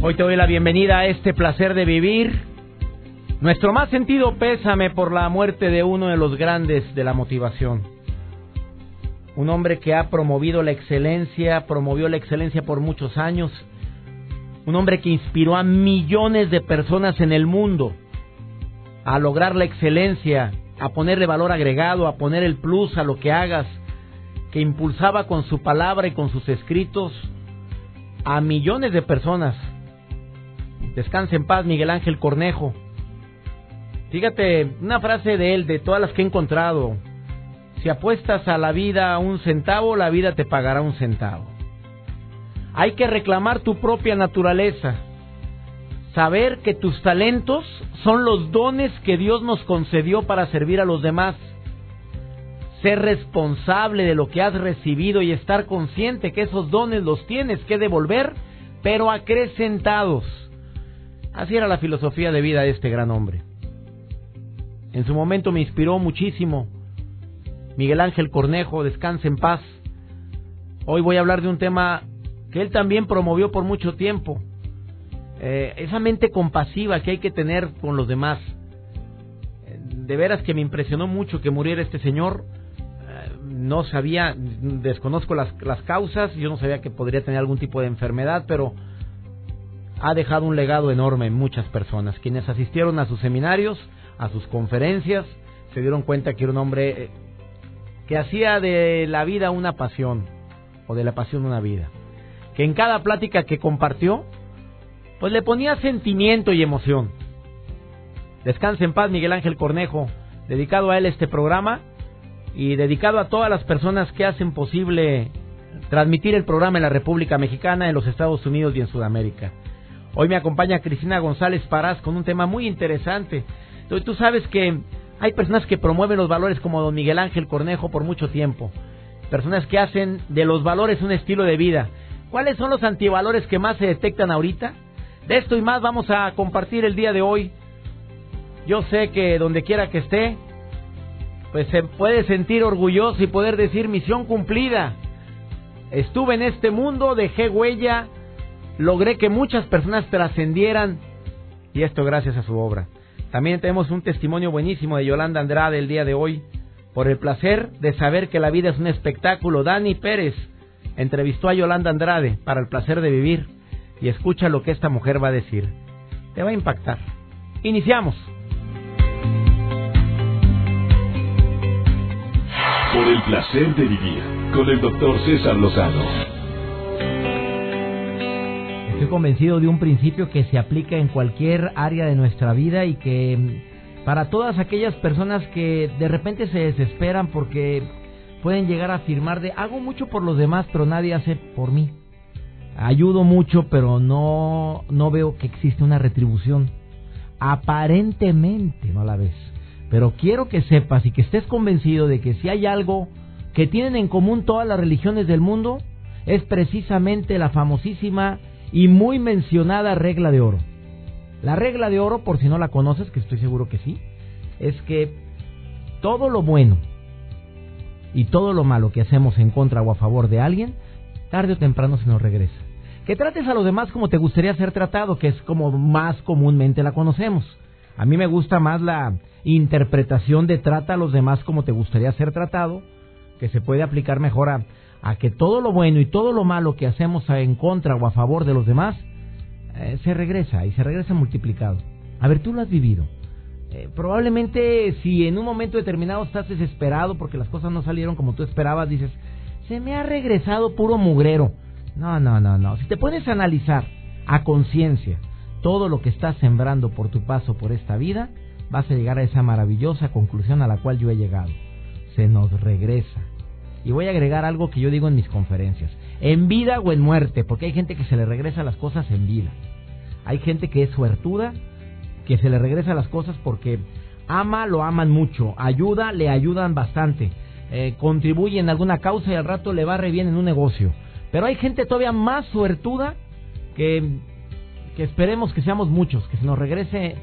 Hoy te doy la bienvenida a este placer de vivir. Nuestro más sentido pésame por la muerte de uno de los grandes de la motivación. Un hombre que ha promovido la excelencia, promovió la excelencia por muchos años. Un hombre que inspiró a millones de personas en el mundo a lograr la excelencia, a ponerle valor agregado, a poner el plus a lo que hagas, que impulsaba con su palabra y con sus escritos a millones de personas Descanse en paz, Miguel Ángel Cornejo. Fíjate, una frase de él, de todas las que he encontrado. Si apuestas a la vida un centavo, la vida te pagará un centavo. Hay que reclamar tu propia naturaleza. Saber que tus talentos son los dones que Dios nos concedió para servir a los demás. Ser responsable de lo que has recibido y estar consciente que esos dones los tienes que devolver, pero acrecentados. Así era la filosofía de vida de este gran hombre. En su momento me inspiró muchísimo. Miguel Ángel Cornejo, descanse en paz. Hoy voy a hablar de un tema que él también promovió por mucho tiempo. Eh, esa mente compasiva que hay que tener con los demás. De veras que me impresionó mucho que muriera este señor. Eh, no sabía, desconozco las, las causas, yo no sabía que podría tener algún tipo de enfermedad, pero ha dejado un legado enorme en muchas personas. Quienes asistieron a sus seminarios, a sus conferencias, se dieron cuenta que era un hombre eh, que hacía de la vida una pasión, o de la pasión una vida. Que en cada plática que compartió, pues le ponía sentimiento y emoción. Descanse en paz Miguel Ángel Cornejo, dedicado a él este programa y dedicado a todas las personas que hacen posible transmitir el programa en la República Mexicana, en los Estados Unidos y en Sudamérica. Hoy me acompaña Cristina González Parás con un tema muy interesante. Tú sabes que hay personas que promueven los valores como don Miguel Ángel Cornejo por mucho tiempo. Personas que hacen de los valores un estilo de vida. ¿Cuáles son los antivalores que más se detectan ahorita? De esto y más vamos a compartir el día de hoy. Yo sé que donde quiera que esté, pues se puede sentir orgulloso y poder decir misión cumplida. Estuve en este mundo, dejé huella, logré que muchas personas trascendieran y esto gracias a su obra. También tenemos un testimonio buenísimo de Yolanda Andrade el día de hoy por el placer de saber que la vida es un espectáculo. Dani Pérez entrevistó a Yolanda Andrade para el placer de vivir y escucha lo que esta mujer va a decir. Te va a impactar. Iniciamos. Por el placer de vivir con el doctor César Lozano. Estoy convencido de un principio que se aplica en cualquier área de nuestra vida y que mm, para todas aquellas personas que de repente se desesperan porque pueden llegar a afirmar de hago mucho por los demás pero nadie hace por mí. Ayudo mucho pero no no veo que existe una retribución. Aparentemente no la ves. Pero quiero que sepas y que estés convencido de que si hay algo que tienen en común todas las religiones del mundo es precisamente la famosísima y muy mencionada regla de oro. La regla de oro, por si no la conoces, que estoy seguro que sí, es que todo lo bueno y todo lo malo que hacemos en contra o a favor de alguien, tarde o temprano se nos regresa. Que trates a los demás como te gustaría ser tratado, que es como más comúnmente la conocemos. A mí me gusta más la interpretación de trata a los demás como te gustaría ser tratado, que se puede aplicar mejor a a que todo lo bueno y todo lo malo que hacemos en contra o a favor de los demás eh, se regresa y se regresa multiplicado. A ver, tú lo has vivido. Eh, probablemente si en un momento determinado estás desesperado porque las cosas no salieron como tú esperabas, dices, se me ha regresado puro mugrero. No, no, no, no. Si te puedes analizar a conciencia todo lo que estás sembrando por tu paso por esta vida, vas a llegar a esa maravillosa conclusión a la cual yo he llegado. Se nos regresa. Y voy a agregar algo que yo digo en mis conferencias. en vida o en muerte, porque hay gente que se le regresa las cosas en vida. Hay gente que es suertuda, que se le regresa las cosas porque ama, lo aman mucho, ayuda, le ayudan bastante, eh, contribuye en alguna causa y al rato le va re bien en un negocio. Pero hay gente todavía más suertuda que, que esperemos que seamos muchos, que se nos regrese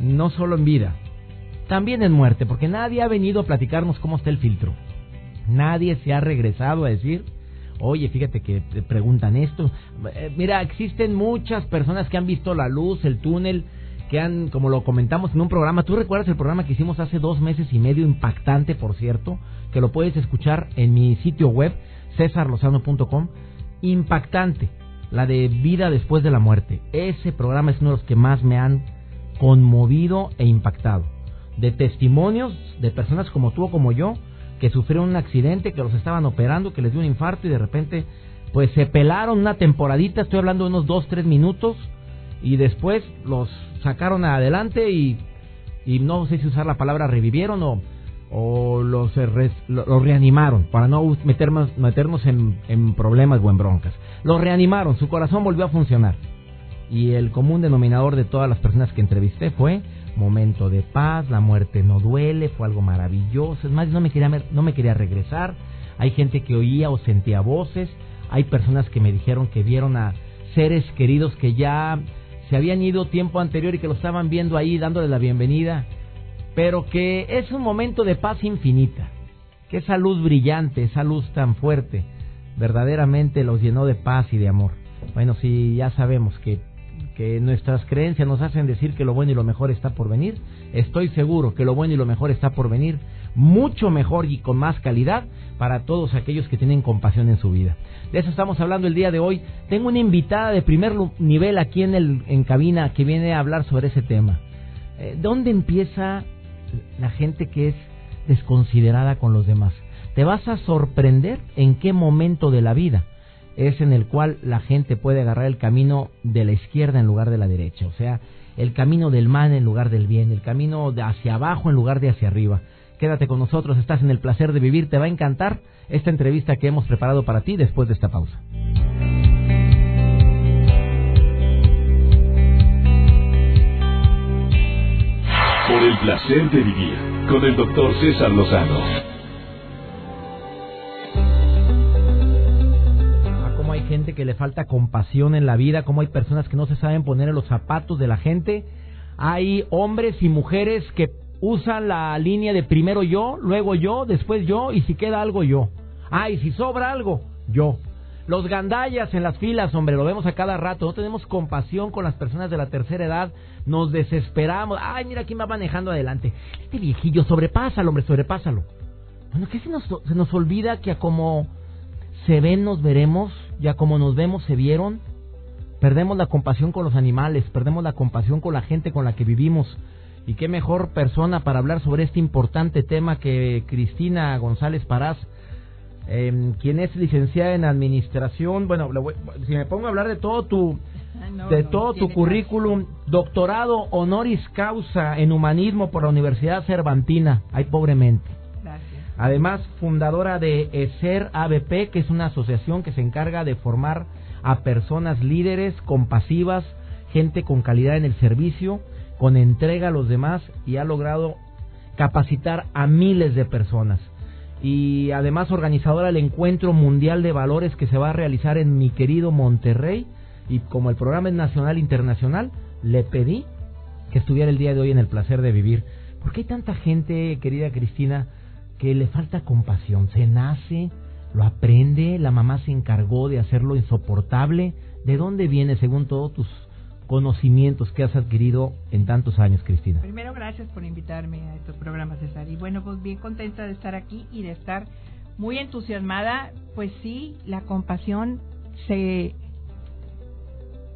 no solo en vida, también en muerte, porque nadie ha venido a platicarnos cómo está el filtro. Nadie se ha regresado a decir, oye, fíjate que preguntan esto. Eh, mira, existen muchas personas que han visto la luz, el túnel, que han, como lo comentamos en un programa, ¿tú recuerdas el programa que hicimos hace dos meses y medio, impactante, por cierto, que lo puedes escuchar en mi sitio web, cesarlozano.com? Impactante, la de vida después de la muerte. Ese programa es uno de los que más me han conmovido e impactado. De testimonios de personas como tú o como yo, que sufrieron un accidente, que los estaban operando, que les dio un infarto y de repente pues se pelaron una temporadita, estoy hablando de unos 2, 3 minutos y después los sacaron adelante y, y no sé si usar la palabra revivieron o, o los, los reanimaron para no meternos, meternos en, en problemas o en broncas. Los reanimaron, su corazón volvió a funcionar. Y el común denominador de todas las personas que entrevisté fue momento de paz, la muerte no duele, fue algo maravilloso. Es más, no me quería, no me quería regresar. Hay gente que oía o sentía voces. Hay personas que me dijeron que vieron a seres queridos que ya se habían ido tiempo anterior y que lo estaban viendo ahí dándole la bienvenida. Pero que es un momento de paz infinita. Que esa luz brillante, esa luz tan fuerte, verdaderamente los llenó de paz y de amor. Bueno, sí, ya sabemos que que nuestras creencias nos hacen decir que lo bueno y lo mejor está por venir, estoy seguro que lo bueno y lo mejor está por venir, mucho mejor y con más calidad para todos aquellos que tienen compasión en su vida. De eso estamos hablando el día de hoy. Tengo una invitada de primer nivel aquí en, el, en cabina que viene a hablar sobre ese tema. Eh, ¿Dónde empieza la gente que es desconsiderada con los demás? Te vas a sorprender en qué momento de la vida es en el cual la gente puede agarrar el camino de la izquierda en lugar de la derecha, o sea, el camino del mal en lugar del bien, el camino de hacia abajo en lugar de hacia arriba. Quédate con nosotros, estás en el placer de vivir, te va a encantar esta entrevista que hemos preparado para ti después de esta pausa. Por el placer de vivir con el doctor César Lozano. Que le falta compasión en la vida, como hay personas que no se saben poner en los zapatos de la gente. Hay hombres y mujeres que usan la línea de primero yo, luego yo, después yo y si queda algo yo. Ah, si sobra algo, yo. Los gandallas en las filas, hombre, lo vemos a cada rato. No tenemos compasión con las personas de la tercera edad. Nos desesperamos. Ay, mira quién va manejando adelante. Este viejillo, sobrepásalo, hombre, sobrepásalo. Bueno, ¿qué se nos, se nos olvida que como se ven, nos veremos? ya como nos vemos se vieron, perdemos la compasión con los animales, perdemos la compasión con la gente con la que vivimos. Y qué mejor persona para hablar sobre este importante tema que Cristina González Parás, eh, quien es licenciada en administración. Bueno, si me pongo a hablar de todo tu de todo tu currículum, doctorado honoris causa en humanismo por la Universidad Cervantina. Ay, pobremente. Además, fundadora de ESER ABP, que es una asociación que se encarga de formar a personas líderes, compasivas, gente con calidad en el servicio, con entrega a los demás y ha logrado capacitar a miles de personas. Y además organizadora del Encuentro Mundial de Valores que se va a realizar en mi querido Monterrey. Y como el programa es nacional e internacional, le pedí que estuviera el día de hoy en el placer de vivir. ¿Por qué hay tanta gente, querida Cristina, que le falta compasión. Se nace, lo aprende, la mamá se encargó de hacerlo insoportable. ¿De dónde viene, según todos tus conocimientos que has adquirido en tantos años, Cristina? Primero, gracias por invitarme a estos programas, César. Y bueno, pues bien contenta de estar aquí y de estar muy entusiasmada. Pues sí, la compasión se...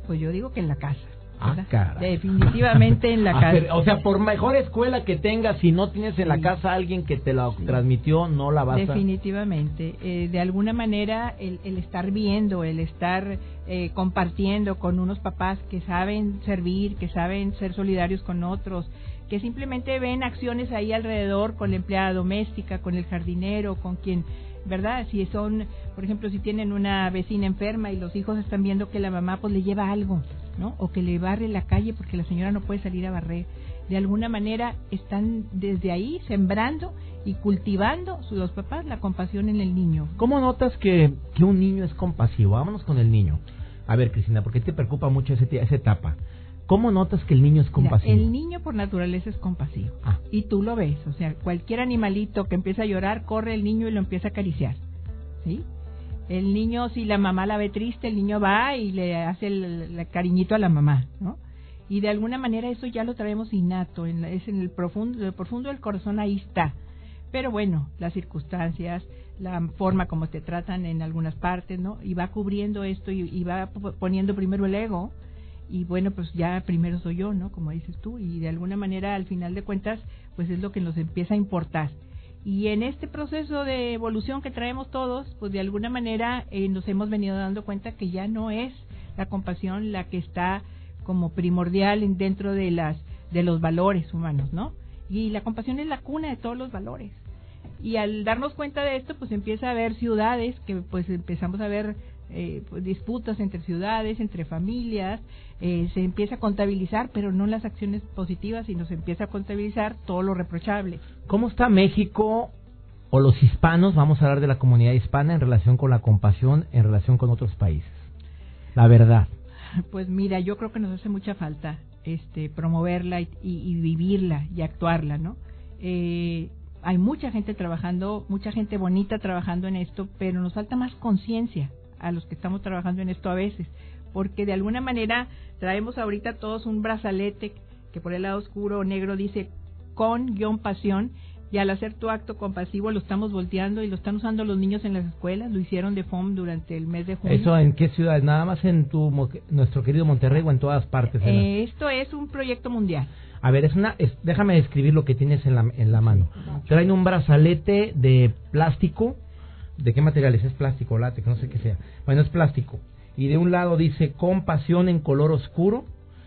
Pues yo digo que en la casa. Ah, Definitivamente en la casa. o sea, por mejor escuela que tengas, si no tienes en la casa alguien que te lo transmitió, no la vas Definitivamente. Eh, de alguna manera, el, estar viendo, el estar eh, compartiendo con unos papás que saben servir, que saben ser solidarios con otros, que simplemente ven acciones ahí alrededor con la empleada doméstica, con el jardinero, con quien ¿verdad? Si son, por ejemplo, si tienen una vecina enferma y los hijos están viendo que la mamá pues le lleva algo, ¿no? O que le barre la calle porque la señora no puede salir a barrer. De alguna manera están desde ahí sembrando y cultivando los papás la compasión en el niño. ¿Cómo notas que, que un niño es compasivo? Vámonos con el niño. A ver, Cristina, ¿por qué te preocupa mucho ese, esa etapa? ¿Cómo notas que el niño es compasivo? el niño por naturaleza es compasivo. Ah. Y tú lo ves. O sea, cualquier animalito que empieza a llorar, corre el niño y lo empieza a acariciar. ¿Sí? El niño, si la mamá la ve triste, el niño va y le hace el, cariñito a la mamá, ¿no? Y de alguna manera eso ya lo traemos innato, en es en el profundo, el profundo del corazón, ahí está. Pero bueno, las circunstancias, la forma como te tratan en algunas partes, ¿no? Y va cubriendo esto y, y va poniendo primero el ego, y bueno, pues ya primero soy yo, ¿no? Como dices tú, y de alguna manera al final de cuentas, pues es lo que nos empieza a importar. Y en este proceso de evolución que traemos todos, pues de alguna manera eh, nos hemos venido dando cuenta que ya no es la compasión la que está como primordial dentro de las de los valores humanos, ¿no? Y la compasión es la cuna de todos los valores. Y al darnos cuenta de esto, pues empieza a haber ciudades que pues empezamos a ver eh, pues, disputas entre ciudades, entre familias, eh, se empieza a contabilizar, pero no las acciones positivas, sino se empieza a contabilizar todo lo reprochable. ¿Cómo está México o los hispanos, vamos a hablar de la comunidad hispana en relación con la compasión, en relación con otros países? La verdad. Pues mira, yo creo que nos hace mucha falta este promoverla y, vivirla y actuarla, ¿no? Eh, hay mucha gente trabajando, mucha gente bonita trabajando en esto, pero nos falta más conciencia a los que estamos trabajando en esto a veces, porque de alguna manera traemos ahorita todos un brazalete que por el lado oscuro o negro dice con guion pasión y al hacer tu acto compasivo lo estamos volteando y lo están usando los niños en las escuelas, lo hicieron de FOM durante el mes de junio. ¿Eso en qué ciudad? ¿Nada más en tu, nuestro querido Monterrey o en todas partes? Eh, esto es un proyecto mundial. A ver, es una, déjame describir lo que tienes en la, en la mano. Traen un brazalete de plástico ¿De qué materiales? Es plástico, látex, no sé qué sea. Bueno, es plástico. Y de un lado dice compasión en color oscuro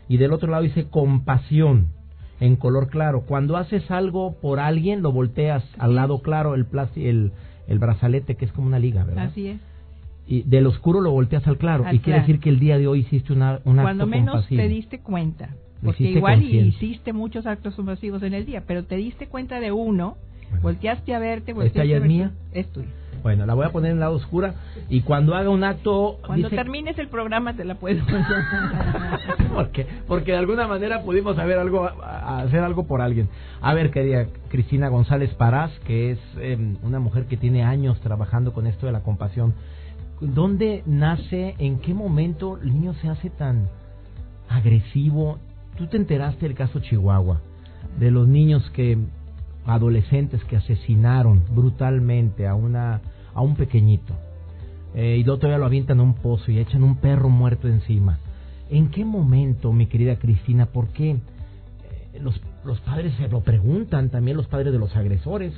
y del otro lado dice compasión en color claro. Cuando haces algo por alguien, lo volteas al lado claro, el, el, el brazalete, que es como una liga, ¿verdad? Así es. Y del oscuro lo volteas al claro. y quiere decir que el día de hoy hiciste una, un Cuando menos te diste cuenta. Porque igual hiciste muchos actos compasivos en el día, pero te diste cuenta de uno, volteaste a verte. ¿Esta ya es mía? Es tuya. Bueno, la voy a poner en lado oscura y cuando haga un acto... Cuando termines el programa te la puedo porque Porque de alguna manera pudimos haber algo, hacer algo por alguien. A ver, querida Cristina González Parás, que es em, una mujer que tiene años trabajando con esto de la compasión. ¿Dónde nace, en qué momento el niño se hace tan agresivo? Tú te enteraste del caso Chihuahua, de los niños que adolescentes que asesinaron brutalmente a una a un pequeñito eh, y todavía lo avientan a un pozo y echan un perro muerto encima. ¿En qué momento, mi querida Cristina, por qué eh, los, los padres se lo preguntan, también los padres de los agresores?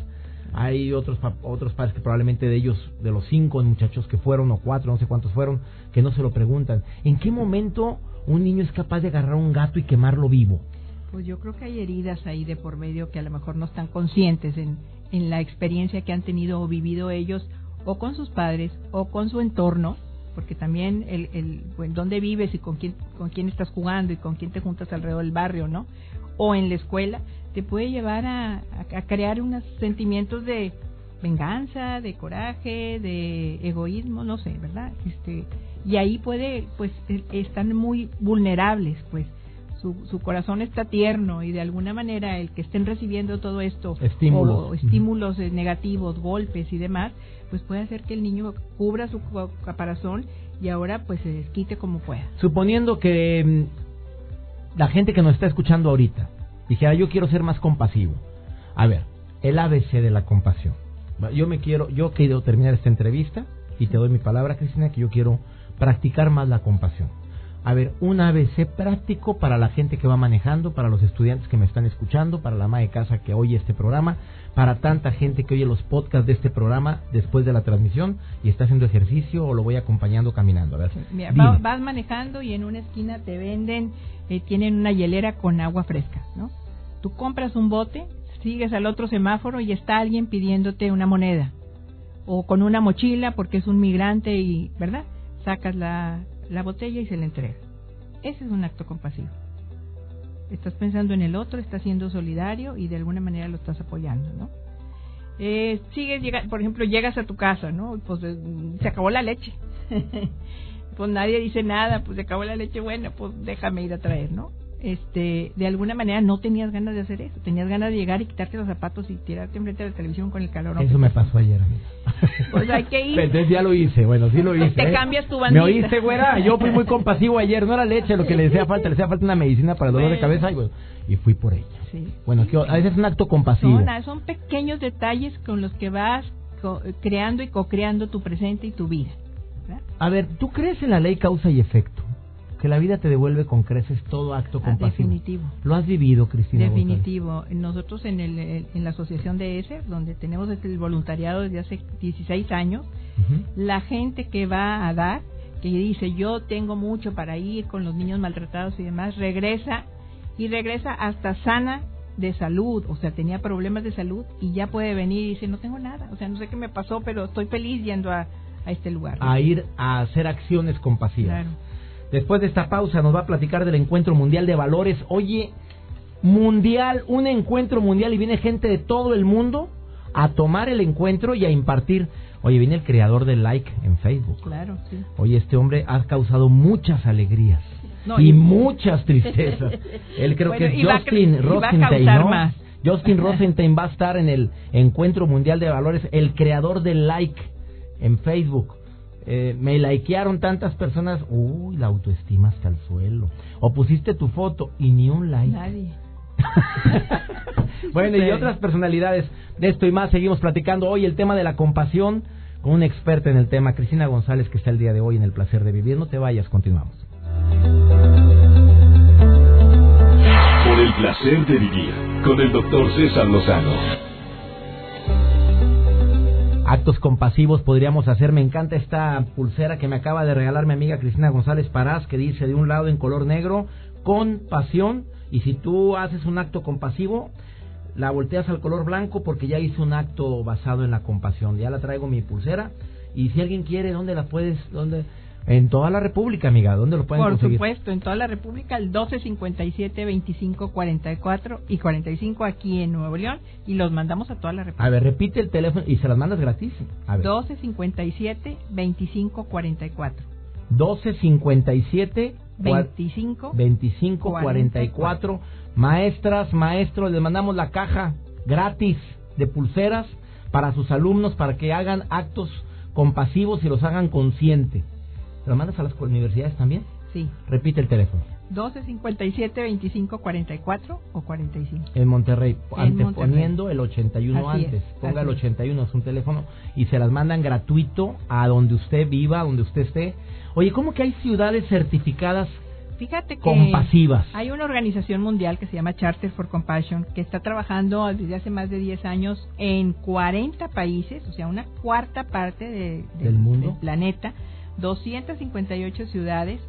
Hay otros, otros padres que probablemente de ellos, de los cinco muchachos que fueron, o cuatro, no sé cuántos fueron, que no se lo preguntan. ¿En qué momento un niño es capaz de agarrar un gato y quemarlo vivo? Pues yo creo que hay heridas ahí de por medio que a lo mejor no están conscientes en, en la experiencia que han tenido o vivido ellos o con sus padres o con su entorno, porque también el, el dónde vives y con quién, con quién estás jugando y con quién te juntas alrededor del barrio, ¿no? O en la escuela, te puede llevar a, a crear unos sentimientos de venganza, de coraje, de egoísmo, no sé, ¿verdad? Este, y ahí puede, pues, están muy vulnerables, pues su, su corazón está tierno y de alguna manera el que estén recibiendo todo esto, estímulos, o, estímulos eh, negativos, golpes y demás, pues puede hacer que el niño cubra su caparazón y ahora pues se desquite como pueda. Suponiendo que mm, la gente que nos está escuchando ahorita dijera yo quiero ser más compasivo. A ver, el ABC de la compasión. Yo me quiero, yo quiero terminar esta entrevista y te doy mi palabra, Cristina, que yo quiero practicar más la compasión a ver, un ABC práctico para la gente que va manejando, para los estudiantes que me están escuchando, para la ama de casa que oye este programa, para tanta gente que oye los podcasts de este programa después de la transmisión y está haciendo ejercicio o lo voy acompañando caminando. A ver, vas manejando y en una esquina te venden, eh, tienen una hielera con agua fresca, ¿no? Tú compras un bote, sigues al otro semáforo y está alguien pidiéndote una moneda o con una mochila porque es un migrante y, ¿verdad? Sacas la, la botella y se le entrega. Ese es un acto compasivo. Estás pensando en el otro, estás siendo solidario y de alguna manera lo estás apoyando, ¿no? Eh, sigues, llega, por ejemplo, llegas a tu casa, ¿no? Pues eh, se acabó la leche. pues nadie dice nada, pues se acabó la leche, bueno, pues déjame ir a traer, ¿no? Este, de alguna manera no tenías ganas de hacer eso, tenías ganas de llegar y quitarte los zapatos y tirarte enfrente de la televisión con el calor. Eso me pasó ayer, Pues hay que ir. Entonces ya lo hice, bueno, sí lo hice. Te ¿eh? cambias tu bandita. Me oíste, güera, yo fui muy compasivo ayer, no era leche lo que le decía falta, le decía falta una medicina para el dolor de cabeza y, y fui por ella. Sí. Bueno, a veces es un acto compasivo. No, son pequeños detalles con los que vas creando y co-creando tu presente y tu vida. A ver, ¿tú crees en la ley causa y efecto? Que la vida te devuelve con creces todo acto ah, compasivo. definitivo. ¿Lo has vivido, Cristina? Definitivo. Nosotros en, el, en la asociación de ESE, donde tenemos el voluntariado desde hace 16 años, la gente que va a dar, que dice yo tengo mucho para ir con los niños maltratados y demás, regresa y regresa hasta sana de salud, o sea, tenía problemas de salud y ya puede venir y dice, no tengo nada, o sea, no sé qué me pasó, pero estoy feliz yendo a, a este lugar. A ir a hacer acciones compasivas. Claro. Después de esta pausa nos va a platicar del encuentro mundial de valores. Oye, mundial, un encuentro mundial y viene gente de todo el mundo a tomar el encuentro y a impartir. Oye, viene el creador del like en Facebook. Claro, sí. Oye, este hombre ha causado muchas alegrías y, muchas tristezas. Él creo que es Justin Rosenstein, ¿no? Justin Rosenstein va a estar en el encuentro mundial de valores, el creador del like en Facebook. Eh, me likearon tantas personas, uy, la autoestima hasta el suelo. O pusiste tu foto y ni un like. Nadie. bueno, y otras personalidades de esto y más seguimos platicando hoy el tema de la compasión con una experta en el tema, Cristina González, que está el día de hoy en el placer de vivir. No te vayas, continuamos. Por el placer de vivir con el doctor César Lozano actos compasivos podríamos hacer. Me encanta esta pulsera que me acaba de regalar mi amiga Cristina González Parás, que dice de un lado en color negro, con pasión, y si tú haces un acto compasivo, la volteas al color blanco porque ya hice un acto basado en la compasión. Ya la traigo mi pulsera, y si alguien quiere, ¿dónde la puedes? ¿Dónde? En toda la República, amiga, ¿dónde lo pueden Por supuesto, en toda la República, el 1257 25 44 y 45 aquí en Nuevo León y los mandamos a toda la República. A ver, repite el teléfono y se las mandas gratis. A ver. 1257 25 44. 1257 25 25 44. Maestras, maestros, les mandamos la caja gratis de pulseras para sus alumnos para que hagan actos compasivos y los hagan conscientes. ¿Lo mandas a las universidades también? Sí. Repite el teléfono. 1257-2544 o 45. En Monterrey, anteponiendo el 81 antes. Ponga el 81, es un teléfono y se las mandan gratuito a donde usted viva, donde usted esté. Oye, ¿cómo que hay ciudades certificadas Fíjate que compasivas. Hay una organización mundial que se llama Charter for Compassion que está trabajando desde hace más de 10 años en 40 países, o sea, una cuarta parte del mundo, del planeta 258 ciudades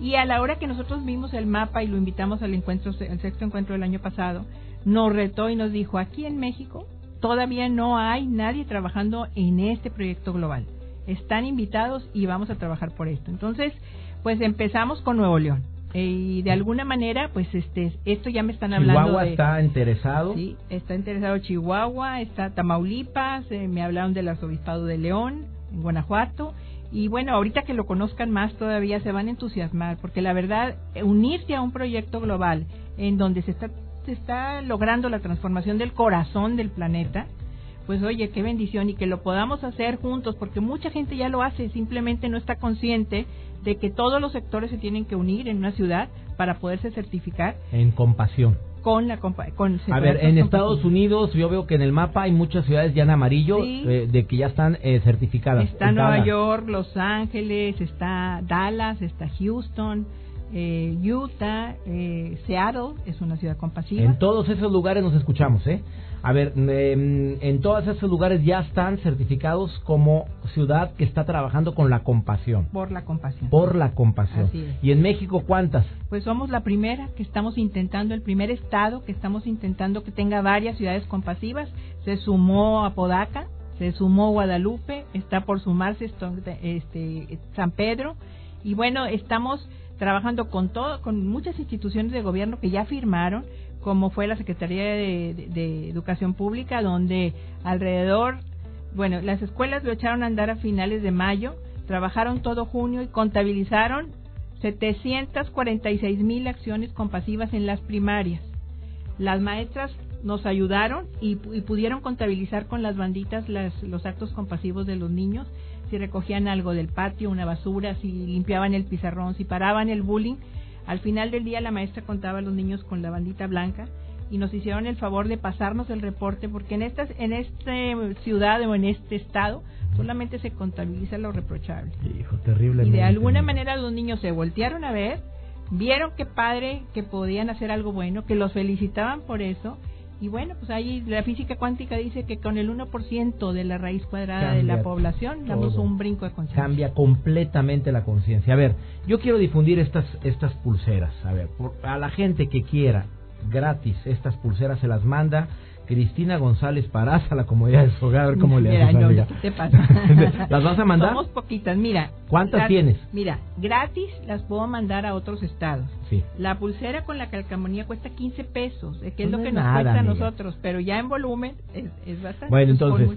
y a la hora que nosotros vimos el mapa y lo invitamos al encuentro, el sexto encuentro del año pasado, nos retó y nos dijo, aquí en México todavía no hay nadie trabajando en este proyecto global. Están invitados y vamos a trabajar por esto. Entonces, pues empezamos con Nuevo León. Y de alguna manera, pues este, esto ya me están hablando. Chihuahua está interesado. Sí, está interesado Chihuahua, está Tamaulipas, eh, me hablaron del arzobispado de León, en Guanajuato, y bueno, ahorita que lo conozcan más todavía se van a entusiasmar, porque la verdad, unirse a un proyecto global en donde se está, se está logrando la transformación del corazón del planeta, pues oye, qué bendición y que lo podamos hacer juntos, porque mucha gente ya lo hace, simplemente no está consciente de que todos los sectores se tienen que unir en una ciudad para poderse certificar. En compasión con la con A ver, en Estados Unidos yo veo que en el mapa hay muchas ciudades ya en amarillo eh, de que ya están eh, certificadas. Está Nueva York, Los Ángeles, está Dallas, está Houston, eh, Utah, Seattle es una ciudad compasiva. En todos esos lugares nos escuchamos, ¿eh? A ver, em, en todos esos lugares ya están certificados como ciudad que está trabajando con la compasión. Por la compasión. Por la compasión. ¿Y en México cuántas? Pues somos la primera que estamos intentando, el primer estado que estamos intentando que tenga varias ciudades compasivas. Se sumó a Podaca, se sumó Guadalupe, está por sumarse este, San Pedro y bueno, estamos trabajando con todo, con muchas instituciones de gobierno que ya firmaron, como fue la Secretaría de, Educación Pública, donde alrededor, bueno, las escuelas lo echaron a andar a finales de mayo, trabajaron todo junio y contabilizaron 746 mil acciones compasivas en las primarias. Las maestras nos ayudaron y, pudieron contabilizar con las banditas los actos compasivos de los niños, si recogían algo del patio, una basura, si limpiaban el pizarrón, si paraban el bullying. Al final del día la maestra contaba a los niños con la bandita blanca y nos hicieron el favor de pasarnos el reporte porque en esta en esta ciudad o en este estado solamente se contabiliza lo reprochable. Hijo, terrible. Y de alguna manera los niños se voltearon a ver, vieron que padre que podían hacer algo bueno, que los felicitaban por eso y bueno, pues ahí la física cuántica dice que con el 1% de la raíz cuadrada de la población damos un brinco de conciencia. Cambia completamente la conciencia. A ver, yo quiero difundir estas estas pulseras. A ver, a la gente que quiera gratis estas pulseras se las manda Cristina González Paraza, la comodidad de su hogar, a ver cómo le haces, no, ¿qué te pasa? ¿Las vas a mandar? Somos poquitas, mira. ¿Cuántas tienes? Mira, gratis las puedo mandar a otros estados. Sí. La pulsera con la calcamonía cuesta 15 pesos, que es lo que nos cuesta a nosotros, pero ya en volumen es, bastante. Bueno, entonces,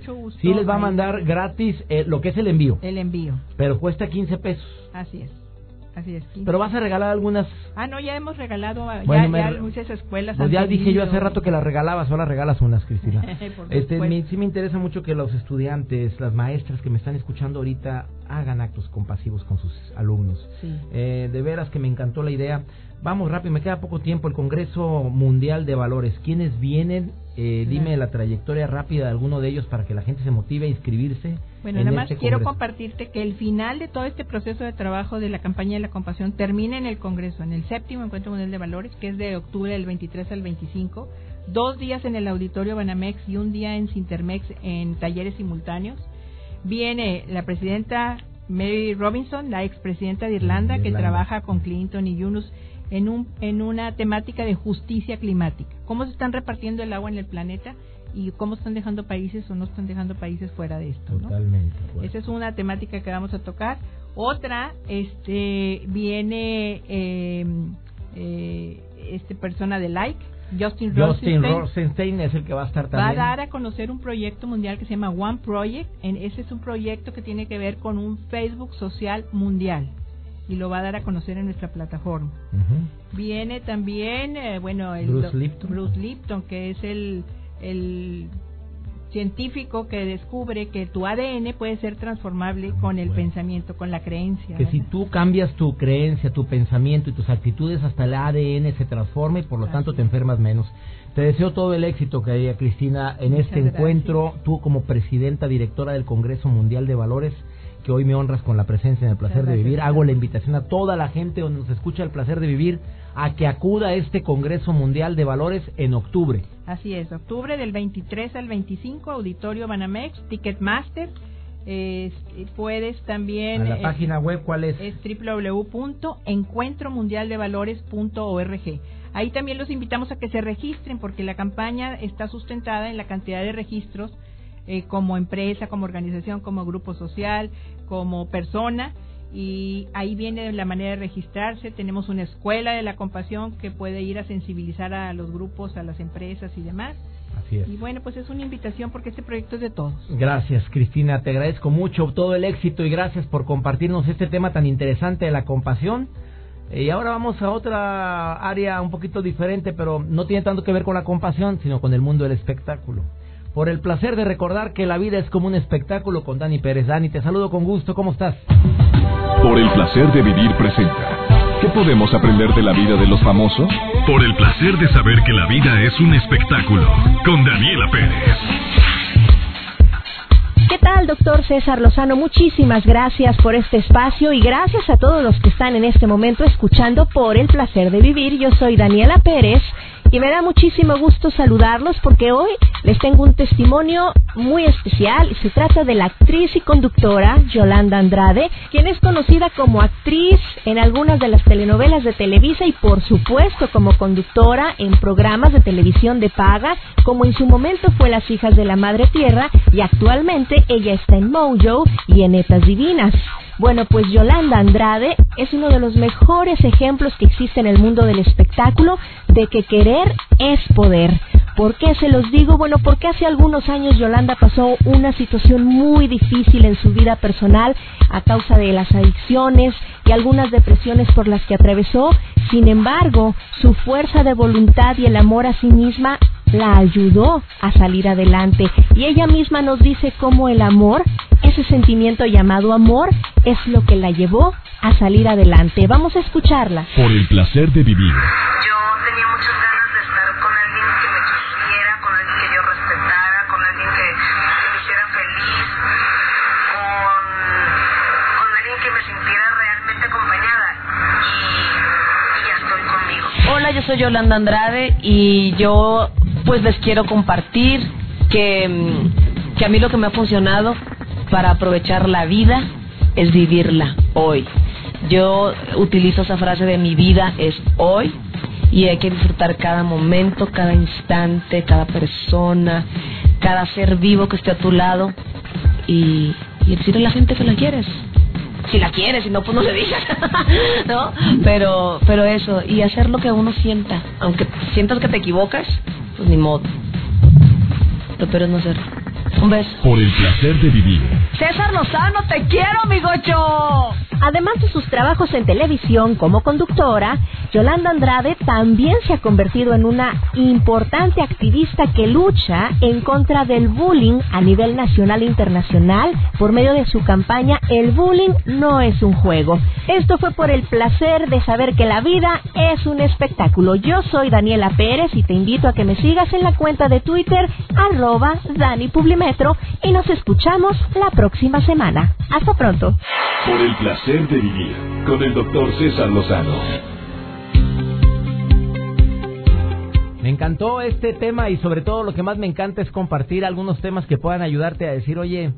sí les va a mandar gratis eh, lo que es el envío. El envío. Pero cuesta 15 pesos. Así es. Así es. Pero vas a regalar algunas. Ah, no, ya hemos regalado a ya, muchas escuelas. Pues ya dije yo hace rato que las regalabas, ahora regalas unas, Cristina. este, sí me interesa mucho que los estudiantes, las maestras que me están escuchando ahorita hagan actos compasivos con sus alumnos. Sí. Eh, de veras que me encantó la idea. Vamos rápido, me queda poco tiempo. El Congreso Mundial de Valores. ¿Quiénes vienen? Eh, dime la trayectoria rápida de alguno de ellos para que la gente se motive a inscribirse. Bueno, nada más este quiero compartirte que el final de todo este proceso de trabajo de la campaña de la compasión termina en el Congreso, en el séptimo Encuentro Mundial de Valores, que es de octubre del 23 al 25, dos días en el Auditorio Banamex y un día en Sintermex en talleres simultáneos. Viene la presidenta Mary Robinson, la expresidenta de Irlanda, que trabaja con Clinton y Yunus en, un, en una temática de justicia climática. ¿Cómo se están repartiendo el agua en el planeta? y cómo están dejando países o no están dejando países fuera de esto. Totalmente. Esa es una temática que vamos a tocar. Otra, este, viene eh, eh, este persona de Like, Justin, Justin Rosenstein. es el que va a estar también. Va a dar a conocer un proyecto mundial que se llama One Project. En, ese es un proyecto que tiene que ver con un Facebook social mundial y lo va a dar a conocer en nuestra plataforma. Viene también, eh, bueno, el Bruce Lipton. Bruce Lipton, que es el, el científico que descubre que tu ADN puede ser transformable con el pensamiento, con la creencia. Que si tú cambias tu creencia, tu pensamiento y tus actitudes, hasta el ADN se transforma y por lo tanto te enfermas menos. Te deseo todo el éxito que haya, Cristina, en este encuentro. Tú como presidenta directora del Congreso Mundial de Valores que hoy me honras con la presencia en el placer de vivir. Hago la invitación a toda la gente donde nos escucha el placer de vivir a que acuda a este Congreso Mundial de Valores en octubre. Así es, octubre del 23 al 25, Auditorio Banamex, Ticketmaster. puedes también... ¿A la página web cuál es? Es www.encuentromundialdevalores.org. Ahí también los invitamos a que se registren porque la campaña está sustentada en la cantidad de registros eh, como empresa, como organización, como grupo social, como persona. Y ahí viene la manera de registrarse. Tenemos una escuela de la compasión que puede ir a sensibilizar a los grupos, a las empresas y demás. Así es. Y bueno, pues es una invitación porque este proyecto es de todos. Gracias, Cristina. Te agradezco mucho todo el éxito y gracias por compartirnos este tema tan interesante de la compasión. Eh, y ahora vamos a otra área un poquito diferente, pero no tiene tanto que ver con la compasión, sino con el mundo del espectáculo por el placer de recordar que la vida es como un espectáculo con Dani Pérez. Dani, te saludo con gusto, ¿cómo estás? Por el placer de vivir presenta. ¿Qué podemos aprender de la vida de los famosos? Por el placer de saber que la vida es un espectáculo con Daniela Pérez. ¿Qué tal, doctor César Lozano? Muchísimas gracias por este espacio y gracias a todos los que están en este momento escuchando por el placer de vivir. Yo soy Daniela Pérez y me da muchísimo gusto saludarlos porque hoy les tengo un testimonio muy especial. Se trata de la actriz y conductora Yolanda Andrade, quien es conocida como actriz en algunas de las telenovelas de Televisa y por supuesto como conductora en programas de televisión de paga, como en su momento fue Las hijas de la Madre Tierra y actualmente ella está en Mojo y en Netas Divinas. Bueno, pues Yolanda Andrade es uno de los mejores ejemplos que existe en el mundo del espectáculo de que querer es poder. ¿Por qué se los digo? Bueno, porque hace algunos años Yolanda pasó una situación muy difícil en su vida personal a causa de las adicciones y algunas depresiones por las que atravesó. Sin embargo, su fuerza de voluntad y el amor a sí misma la ayudó a salir adelante. Y ella misma nos dice cómo el amor, ese sentimiento llamado amor, es lo que la llevó a salir adelante. Vamos a escucharla. Por el placer de vivir. Yo Hola, yo soy Yolanda Andrade y yo pues les quiero compartir que, mm, que a mí lo que me ha funcionado para aprovechar la vida es vivirla hoy. Yo utilizo esa frase de mi vida es hoy y hay que disfrutar cada momento, cada instante, cada persona, cada ser vivo que esté a tu lado y, y decirle a la gente que la quieres. Si la quieres, si no, pues no le digas, ¿no? Pero, pero eso, y hacer lo que uno sienta, aunque sientas que te equivocas, pues ni modo. Lo peor es no hacerlo. Un beso. Por el placer de vivir. César Lozano, te quiero, mi gocho. Además de sus trabajos en televisión como conductora, Yolanda Andrade también se ha convertido en una importante activista que lucha en contra del bullying a nivel nacional e internacional por medio de su campaña El bullying no es un juego. Esto fue por el placer de saber que la vida es un espectáculo. Yo soy Daniela Pérez y te invito a que me sigas en la cuenta de Twitter arroba Dani Publimetro y nos escuchamos la próxima semana. Hasta pronto. De vivir. Con el doctor César Lozano. Me encantó este tema y sobre todo lo que más me encanta es compartir algunos temas que puedan ayudarte a decir, oye,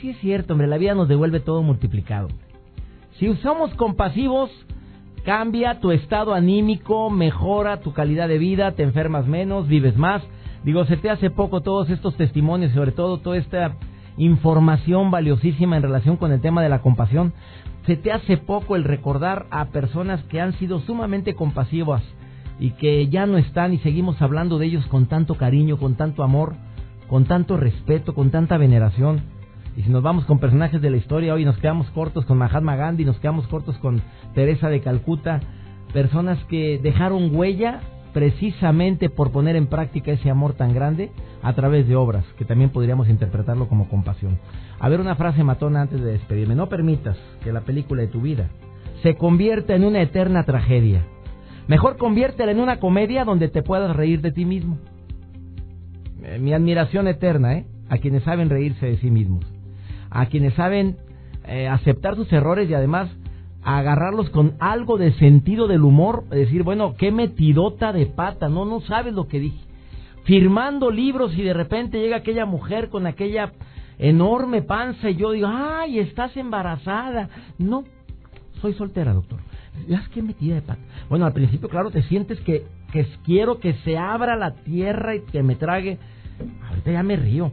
sí es cierto, hombre, la vida nos devuelve todo multiplicado. Si somos compasivos, cambia tu estado anímico, mejora tu calidad de vida, te enfermas menos, vives más. Digo, se te hace poco todos estos testimonios, sobre todo toda esta información valiosísima en relación con el tema de la compasión. Se te hace poco el recordar a personas que han sido sumamente compasivas y que ya no están y seguimos hablando de ellos con tanto cariño, con tanto amor, con tanto respeto, con tanta veneración. Y si nos vamos con personajes de la historia, hoy nos quedamos cortos con Mahatma Gandhi, nos quedamos cortos con Teresa de Calcuta, personas que dejaron huella precisamente por poner en práctica ese amor tan grande a través de obras, que también podríamos interpretarlo como compasión. A ver una frase matona antes de despedirme. No permitas que la película de tu vida se convierta en una eterna tragedia. Mejor conviértela en una comedia donde te puedas reír de ti mismo. Eh, mi admiración eterna, ¿eh? A quienes saben reírse de sí mismos. A quienes saben eh, aceptar sus errores y además agarrarlos con algo de sentido del humor. Decir, bueno, qué metidota de pata. No, no sabes lo que dije. Firmando libros y de repente llega aquella mujer con aquella enorme panza y yo digo, ay, estás embarazada. No, soy soltera, doctor. ¿Las qué metida de pata? Bueno, al principio, claro, te sientes que, que quiero que se abra la tierra y que me trague. Ahorita ya me río.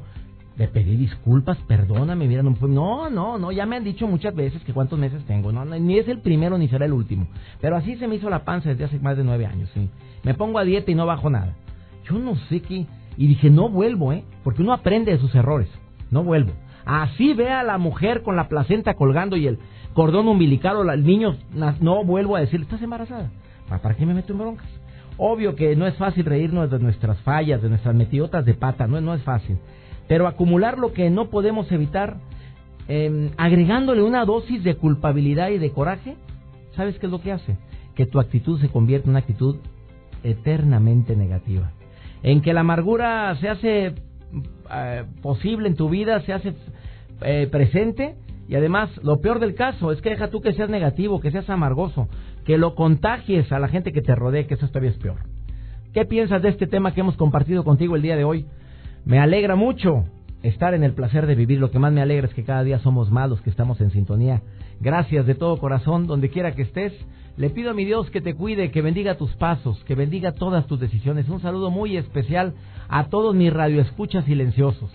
Le pedí disculpas, perdóname, mira, no, no, no, no, ya me han dicho muchas veces que cuántos meses tengo, no, no, ni es el primero ni será el último. Pero así se me hizo la panza desde hace más de nueve años, sí. Me pongo a dieta y no bajo nada. Yo no sé qué. Y dije, no vuelvo, ¿eh? Porque uno aprende de sus errores. No vuelvo. Así ve a la mujer con la placenta colgando y el cordón umbilical o el niño, no vuelvo a decirle, ¿estás embarazada? ¿Para qué me meto en broncas? Obvio que no es fácil reírnos de nuestras fallas, de nuestras metidotas de pata, no, no es fácil. Pero acumular lo que no podemos evitar, eh, agregándole una dosis de culpabilidad y de coraje, ¿sabes qué es lo que hace? Que tu actitud se convierte en una actitud eternamente negativa. En que la amargura se hace eh, posible en tu vida, se hace eh, presente y además lo peor del caso es que deja tú que seas negativo, que seas amargoso, que lo contagies a la gente que te rodee, que eso todavía es peor. ¿Qué piensas de este tema que hemos compartido contigo el día de hoy? Me alegra mucho estar en el placer de vivir. Lo que más me alegra es que cada día somos más los que estamos en sintonía. Gracias de todo corazón, donde quiera que estés. Le pido a mi Dios que te cuide, que bendiga tus pasos, que bendiga todas tus decisiones. Un saludo muy especial a todos mis radioescuchas silenciosos,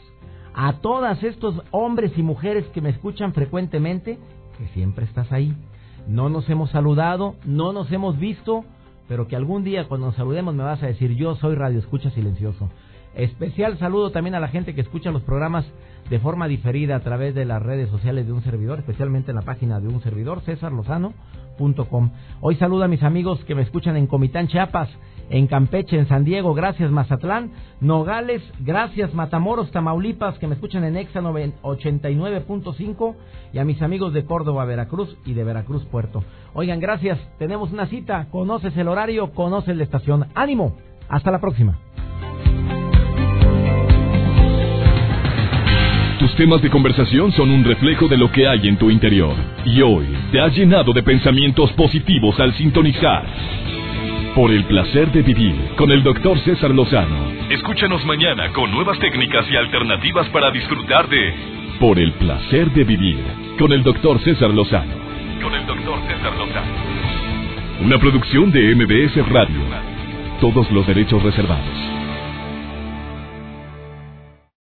a todas estos hombres y mujeres que me escuchan frecuentemente, que siempre estás ahí. No nos hemos saludado, no nos hemos visto, pero que algún día cuando nos saludemos me vas a decir yo soy radioescucha silencioso. Especial saludo también a la gente que escucha los programas de forma diferida a través de las redes sociales de un servidor, especialmente en la página de un servidor, cesarlozano.com. Hoy saludo a mis amigos que me escuchan en Comitán, Chiapas, en Campeche, en San Diego, gracias Mazatlán, Nogales, gracias Matamoros, Tamaulipas, que me escuchan en Exa 89.5 y a mis amigos de Córdoba, Veracruz y de Veracruz, Puerto. Oigan, gracias, tenemos una cita, conoces el horario, conoces la estación. Ánimo, hasta la próxima. Tus temas de conversación son un reflejo de lo que hay en tu interior. Y hoy te has llenado de pensamientos positivos al sintonizar. Por el placer de vivir con el doctor César Lozano. Escúchanos mañana con nuevas técnicas y alternativas para disfrutar de Por el placer de vivir con el doctor César Lozano. Con el doctor César Lozano. Una producción de MBS Radio. Todos los derechos reservados.